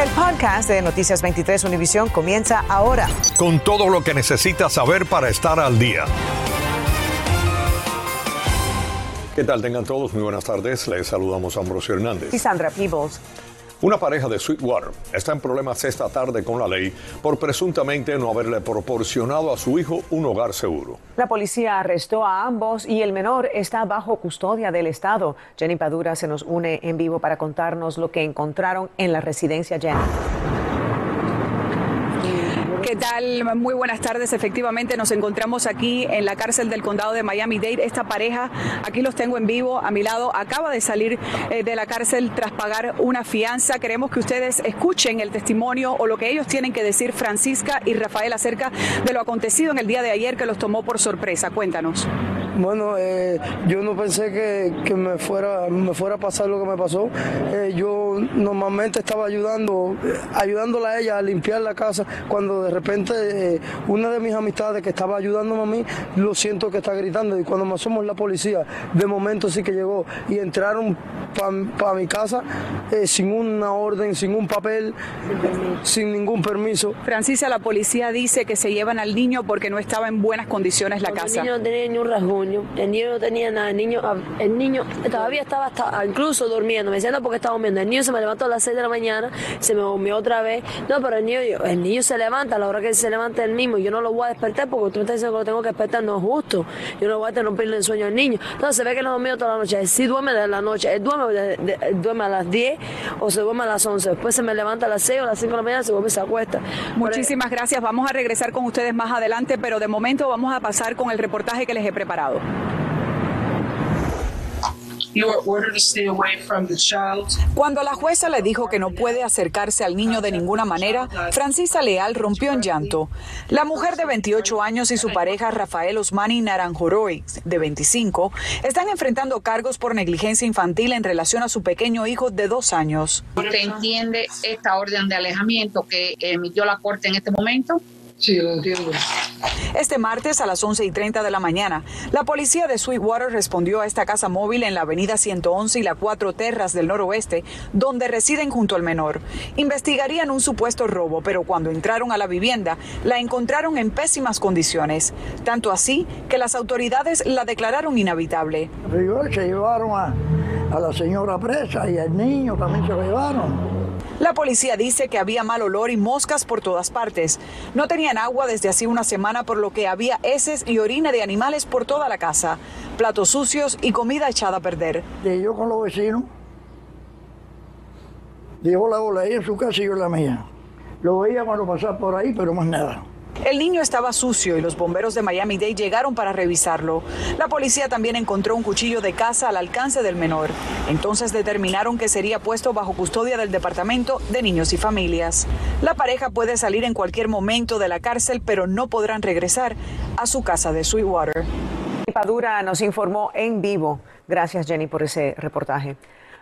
El podcast de Noticias 23 Univisión comienza ahora. Con todo lo que necesitas saber para estar al día. ¿Qué tal? Tengan todos muy buenas tardes. Les saludamos a Ambrosio Hernández. Y Sandra Peebles. Una pareja de Sweetwater está en problemas esta tarde con la ley por presuntamente no haberle proporcionado a su hijo un hogar seguro. La policía arrestó a ambos y el menor está bajo custodia del Estado. Jenny Padura se nos une en vivo para contarnos lo que encontraron en la residencia Jenny. ¿Qué tal? Muy buenas tardes. Efectivamente, nos encontramos aquí en la cárcel del condado de Miami-Dade. Esta pareja, aquí los tengo en vivo a mi lado, acaba de salir eh, de la cárcel tras pagar una fianza. Queremos que ustedes escuchen el testimonio o lo que ellos tienen que decir, Francisca y Rafael, acerca de lo acontecido en el día de ayer que los tomó por sorpresa. Cuéntanos. Bueno, eh, yo no pensé que, me, fuera, me fuera a pasar lo que me pasó. Eh, yo normalmente estaba ayudando, ayudándola a ella a limpiar la casa cuando de repente eh, una de mis amistades que estaba ayudándome a mí, lo siento que está gritando y cuando me somos la policía, de momento sí que llegó y entraron para mi casa eh, sin una orden, sin un papel, sin ningún permiso. Francisca, la policía dice que se llevan al niño porque no estaba en buenas condiciones la casa. El niño no tenía ni un rasguño, el niño no tenía nada, el niño, ah, el niño todavía estaba incluso durmiendo, me decían no porque estaba durmiendo, el niño se me levantó a las 6 de la mañana, se me durmió otra vez, no, pero el niño, el niño se levanta, la hora que se levanta el mismo, yo no lo voy a despertar porque tú me estás diciendo que lo tengo que despertar, no es justo. Yo no voy a romperle el sueño al niño. Entonces se ve que no dormido toda la noche. Él sí duerme de la noche, él duerme, duerme a las 10 o se duerme a las 11. Después se me levanta a las 6 o a las 5 de la mañana, se vuelve y se acuesta. Muchísimas gracias. Vamos a regresar con ustedes más adelante, pero de momento vamos a pasar con el reportaje que les he preparado. Cuando la jueza le dijo que no puede acercarse al niño de ninguna manera, Francisa Leal rompió en llanto. La mujer de 28 años y su pareja Rafael Osmani Naranjoroy, de 25, están enfrentando cargos por negligencia infantil en relación a su pequeño hijo de dos años. ¿Usted entiende esta orden de alejamiento que emitió la Corte en este momento? Sí, lo entiendo. Este martes a las 11 y 30 de la mañana, la policía de Sweetwater respondió a esta casa móvil en la avenida 111 y la Cuatro Terras del noroeste, donde residen junto al menor. Investigarían un supuesto robo, pero cuando entraron a la vivienda, la encontraron en pésimas condiciones. Tanto así que las autoridades la declararon inhabitable. Se llevaron a, a la señora presa y al niño también se lo llevaron. La policía dice que había mal olor y moscas por todas partes. No tenían agua desde hace una semana, por lo que había heces y orina de animales por toda la casa, platos sucios y comida echada a perder. Y yo con los vecinos, dijo la ola en su casa y yo la mía. Lo veía cuando pasaba por ahí, pero más nada. El niño estaba sucio y los bomberos de Miami-Dade llegaron para revisarlo. La policía también encontró un cuchillo de caza al alcance del menor. Entonces determinaron que sería puesto bajo custodia del Departamento de Niños y Familias. La pareja puede salir en cualquier momento de la cárcel, pero no podrán regresar a su casa de Sweetwater. Padura nos informó en vivo. Gracias, Jenny, por ese reportaje.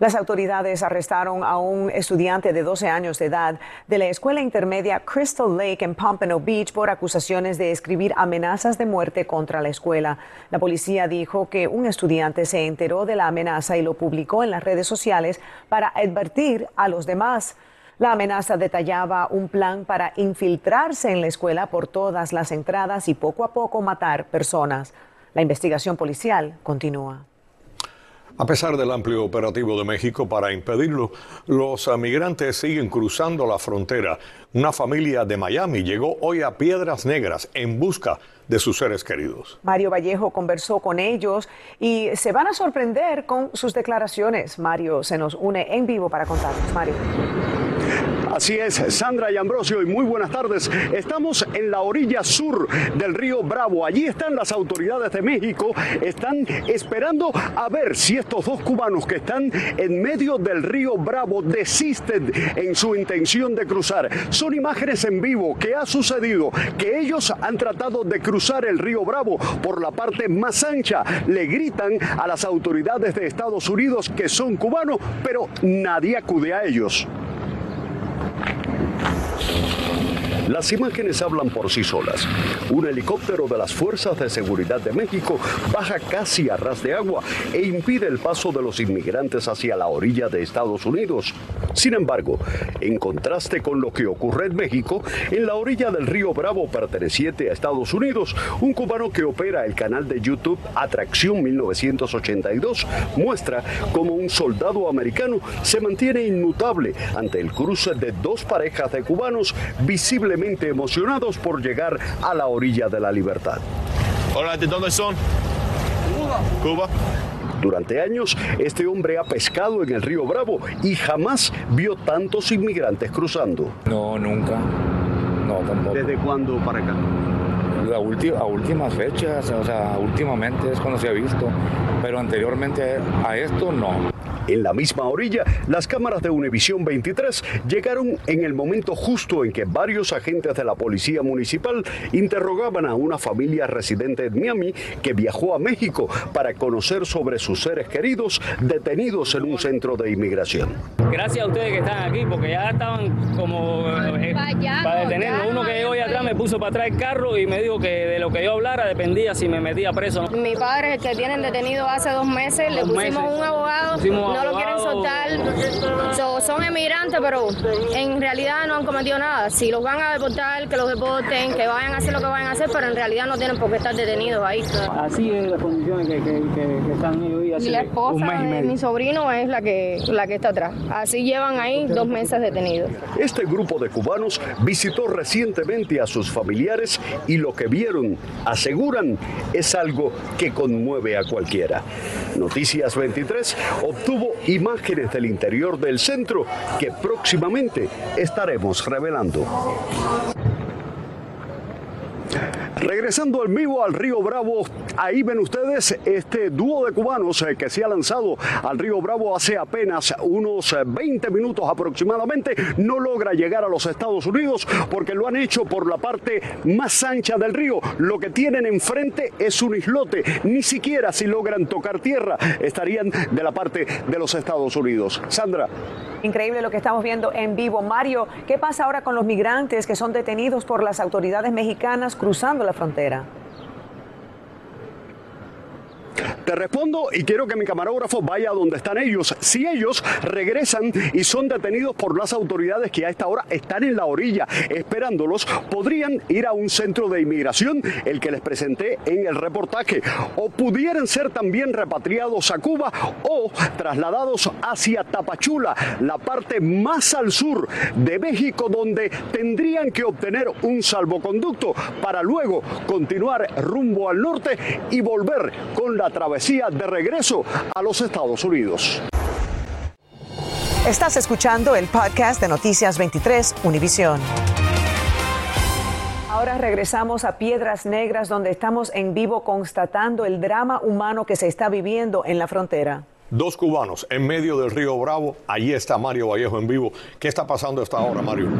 Las autoridades arrestaron a un estudiante de 12 años de edad de la escuela intermedia Crystal Lake en Pompano Beach por acusaciones de escribir amenazas de muerte contra la escuela. La policía dijo que un estudiante se enteró de la amenaza y lo publicó en las redes sociales para advertir a los demás. La amenaza detallaba un plan para infiltrarse en la escuela por todas las entradas y poco a poco matar personas. La investigación policial continúa. A pesar del amplio operativo de México para impedirlo, los migrantes siguen cruzando la frontera. Una familia de Miami llegó hoy a Piedras Negras en busca de sus seres queridos. Mario Vallejo conversó con ellos y se van a sorprender con sus declaraciones. Mario se nos une en vivo para contarnos. Mario. Así es, Sandra y Ambrosio, y muy buenas tardes. Estamos en la orilla sur del río Bravo. Allí están las autoridades de México, están esperando a ver si estos dos cubanos que están en medio del río Bravo desisten en su intención de cruzar. Son imágenes en vivo que ha sucedido, que ellos han tratado de cruzar el río Bravo por la parte más ancha. Le gritan a las autoridades de Estados Unidos que son cubanos, pero nadie acude a ellos. Las imágenes hablan por sí solas. Un helicóptero de las Fuerzas de Seguridad de México baja casi a ras de agua e impide el paso de los inmigrantes hacia la orilla de Estados Unidos. Sin embargo, en contraste con lo que ocurre en México, en la orilla del río Bravo perteneciente a Estados Unidos, un cubano que opera el canal de YouTube Atracción 1982 muestra cómo un soldado americano se mantiene inmutable ante el cruce de dos parejas de cubanos emocionados por llegar a la orilla de la libertad. Hola, ¿de dónde son? Cuba. Cuba. Durante años, este hombre ha pescado en el río Bravo y jamás vio tantos inmigrantes cruzando. No, nunca. No, tampoco. ¿Desde cuándo para acá? La última, a últimas fechas, o sea, últimamente es cuando se ha visto, pero anteriormente a esto no. En la misma orilla, las cámaras de Univisión 23 llegaron en el momento justo en que varios agentes de la policía municipal interrogaban a una familia residente en Miami que viajó a México para conocer sobre sus seres queridos detenidos en un centro de inmigración. Gracias a ustedes que están aquí, porque ya estaban como eh, para detenernos. Uno que llegó me puso para atrás el carro y me dijo que de lo que yo hablara dependía si me metía preso. Mi padre, que tienen detenido hace dos meses, le pusimos un abogado no lo quieren soltar. Son emigrantes, pero en realidad no han cometido nada. Si los van a deportar, que los deporten, que vayan a hacer lo que vayan a hacer, pero en realidad no tienen por qué estar detenidos ahí. Así es las condiciones que, que, están ellos y la esposa de mi sobrino es la que, la que está atrás. Así llevan ahí dos meses detenidos. Este grupo de cubanos visitó recientemente a sus familiares y lo que vieron, aseguran, es algo que conmueve a cualquiera. Noticias 23 obtuvo imágenes del interior del centro que próximamente estaremos revelando. Regresando al vivo al río Bravo, ahí ven ustedes este dúo de cubanos eh, que se ha lanzado al río Bravo hace apenas unos 20 eh, minutos aproximadamente. No logra llegar a los Estados Unidos porque lo han hecho por la parte más ancha del río. Lo que tienen enfrente es un islote. Ni siquiera si logran tocar tierra estarían de la parte de los Estados Unidos. Sandra. Increíble lo que estamos viendo en vivo. Mario, ¿qué pasa ahora con los migrantes que son detenidos por las autoridades mexicanas cruzando la frontera? Te respondo y quiero que mi camarógrafo vaya a donde están ellos. Si ellos regresan y son detenidos por las autoridades que a esta hora están en la orilla esperándolos, podrían ir a un centro de inmigración, el que les presenté en el reportaje, o pudieran ser también repatriados a Cuba o trasladados hacia Tapachula, la parte más al sur de México, donde tendrían que obtener un salvoconducto para luego continuar rumbo al norte y volver con la travesía de regreso a los Estados Unidos. Estás escuchando el podcast de Noticias 23 Univisión. Ahora regresamos a Piedras Negras, donde estamos en vivo constatando el drama humano que se está viviendo en la frontera. Dos cubanos en medio del río Bravo. Allí está Mario Vallejo en vivo. ¿Qué está pasando esta hora, Mario?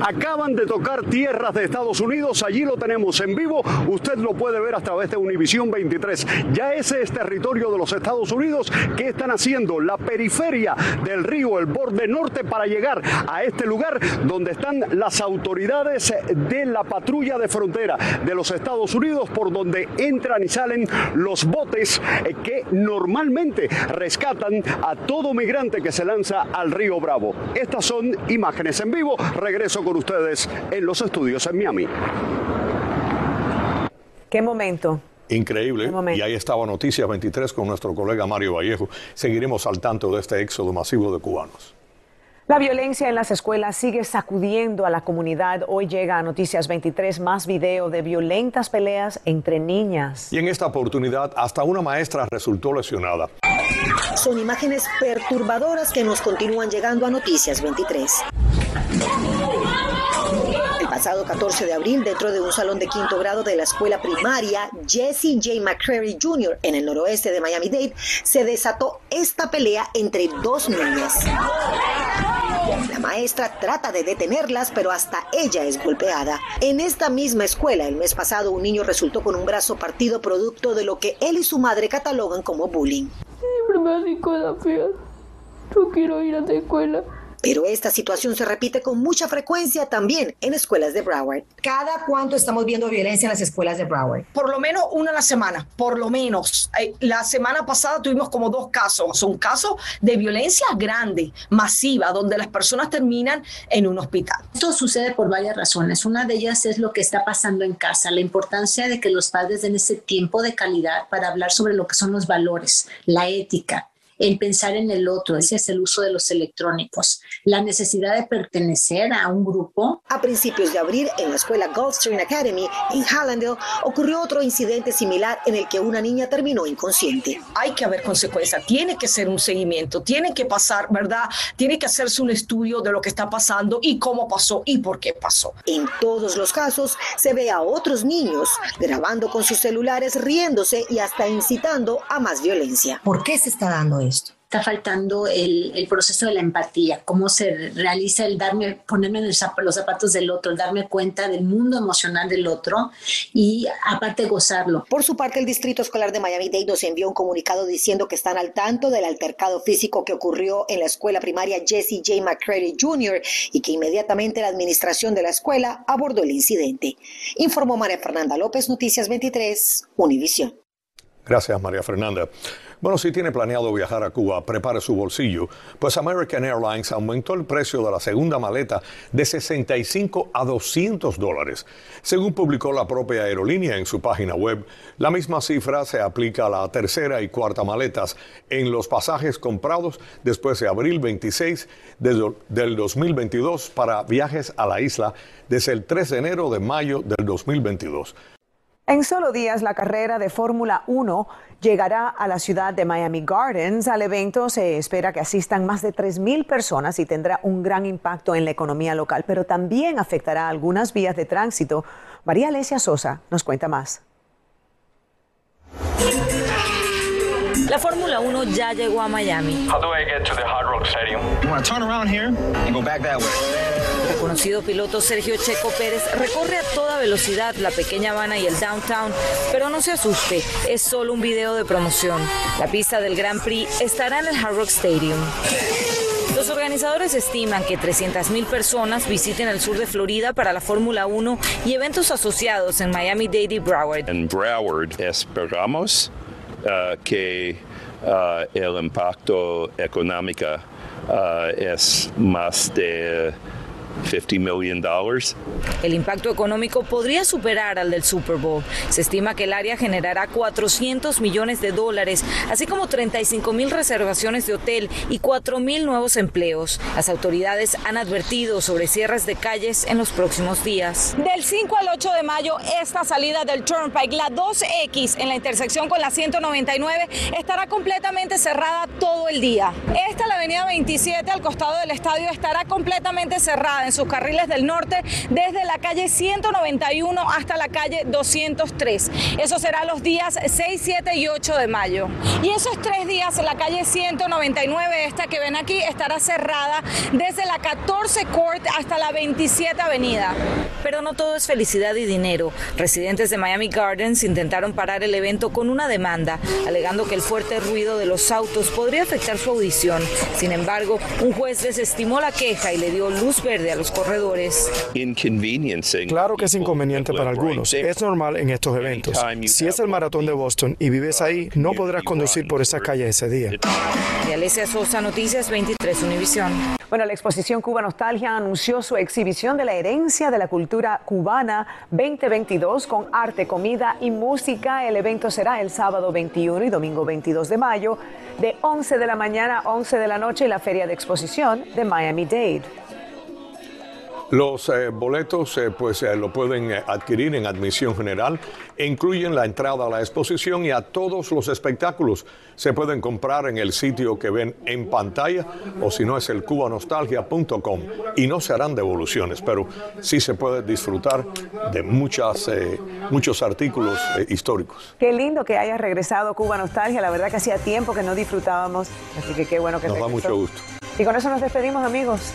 Acaban de tocar tierras de Estados Unidos, allí lo tenemos en vivo, usted lo puede ver a través de Univisión 23. Ya ese es territorio de los Estados Unidos. Que están haciendo la periferia del río, el borde norte, para llegar a este lugar donde están las autoridades de la patrulla de frontera de los Estados Unidos, por donde entran y salen los botes que normalmente rescatan a todo migrante que se lanza al río Bravo. Estas son imágenes en vivo, regreso con ustedes en los estudios en Miami. Qué momento. Increíble. Y ahí estaba Noticias 23 con nuestro colega Mario Vallejo. Seguiremos al tanto de este éxodo masivo de cubanos. La violencia en las escuelas sigue sacudiendo a la comunidad. Hoy llega a Noticias 23 más video de violentas peleas entre niñas. Y en esta oportunidad hasta una maestra resultó lesionada. Son imágenes perturbadoras que nos continúan llegando a Noticias 23 pasado 14 de abril, dentro de un salón de quinto grado de la escuela primaria Jesse J. McCreary Jr. en el noroeste de Miami-Dade, se desató esta pelea entre dos niñas. La maestra trata de detenerlas, pero hasta ella es golpeada. En esta misma escuela, el mes pasado, un niño resultó con un brazo partido producto de lo que él y su madre catalogan como bullying. Siempre me cosas. No quiero ir a la escuela. Pero esta situación se repite con mucha frecuencia también en escuelas de Broward. ¿Cada cuánto estamos viendo violencia en las escuelas de Broward? Por lo menos una a la semana, por lo menos. Eh, la semana pasada tuvimos como dos casos. Son casos de violencia grande, masiva, donde las personas terminan en un hospital. Esto sucede por varias razones. Una de ellas es lo que está pasando en casa, la importancia de que los padres den ese tiempo de calidad para hablar sobre lo que son los valores, la ética, el pensar en el otro, ese es el uso de los electrónicos, la necesidad de pertenecer a un grupo. A principios de abril, en la escuela Gulfstream Academy en Hallandale, ocurrió otro incidente similar en el que una niña terminó inconsciente. Hay que haber consecuencias, tiene que ser un seguimiento, tiene que pasar, ¿verdad? Tiene que hacerse un estudio de lo que está pasando y cómo pasó y por qué pasó. En todos los casos, se ve a otros niños grabando con sus celulares, riéndose y hasta incitando a más violencia. ¿Por qué se está dando eso? Está faltando el, el, proceso de la empatía, cómo se realiza el darme, ponerme en los zapatos del otro, el darme cuenta del mundo emocional del otro y aparte gozarlo. Por su parte, el Distrito Escolar de Miami-Dade nos envió un comunicado diciendo que están al tanto del altercado físico que ocurrió en la escuela primaria Jesse J. McCready Jr. y que inmediatamente la administración de la escuela abordó el incidente. Informó María Fernanda López, Noticias 23, Univisión. Gracias, María Fernanda. Bueno, si tiene planeado viajar a Cuba, prepare su bolsillo, pues American Airlines aumentó el precio de la segunda maleta de 65 a 200 dólares. Según publicó la propia aerolínea en su página web, la misma cifra se aplica a la tercera y cuarta maletas en los pasajes comprados después de abril 26 del 2022 para viajes a la isla desde el 3 de enero de mayo del 2022. En solo días, la carrera de Fórmula 1 llegará a la ciudad de Miami Gardens. Al evento se espera que asistan más de 3.000 personas y tendrá un gran impacto en la economía local, pero también afectará algunas vías de tránsito. María Alesia Sosa nos cuenta más. La Fórmula 1 ya llegó a Miami. El reconocido piloto Sergio Checo Pérez recorre a toda velocidad la pequeña Habana y el downtown, pero no se asuste, es solo un video de promoción. La pista del Grand Prix estará en el Hard Rock Stadium. Los organizadores estiman que 300.000 personas visiten el sur de Florida para la Fórmula 1 y eventos asociados en Miami-Dade y Broward. En Broward esperamos uh, que uh, el impacto económico uh, es más de 50 million dollars. El impacto económico podría superar al del Super Bowl. Se estima que el área generará 400 millones de dólares, así como 35 mil reservaciones de hotel y 4 mil nuevos empleos. Las autoridades han advertido sobre cierres de calles en los próximos días. Del 5 al 8 de mayo, esta salida del Turnpike, la 2X en la intersección con la 199, estará completamente cerrada todo el día. Esta, la avenida 27 al costado del estadio, estará completamente cerrada en sus carriles del norte desde la calle 191 hasta la calle 203. Eso será los días 6, 7 y 8 de mayo. Y esos tres días la calle 199, esta que ven aquí, estará cerrada desde la 14 Court hasta la 27 Avenida. Pero no todo es felicidad y dinero. Residentes de Miami Gardens intentaron parar el evento con una demanda, alegando que el fuerte ruido de los autos podría afectar su audición. Sin embargo, un juez desestimó la queja y le dio luz verde a los corredores. Claro que es inconveniente para algunos. Es normal en estos eventos. Si es el maratón de Boston y vives ahí, no podrás conducir por esa calle ese día. Y Alesia Sosa, Noticias 23 Univisión. Bueno, la exposición Cuba Nostalgia anunció su exhibición de la herencia de la cultura cubana 2022 con arte, comida y música. El evento será el sábado 21 y domingo 22 de mayo de 11 de la mañana a 11 de la noche en la feria de exposición de Miami-Dade. Los eh, boletos eh, pues eh, lo pueden adquirir en admisión general e incluyen la entrada a la exposición y a todos los espectáculos. Se pueden comprar en el sitio que ven en pantalla o si no es el cubanostalgia.com y no se harán devoluciones, pero sí se puede disfrutar de muchas, muchos artículos históricos. Qué lindo que haya regresado Cuba Nostalgia, la verdad que hacía tiempo que no disfrutábamos, así que qué bueno que Nos da mucho gusto. Y con eso nos despedimos amigos.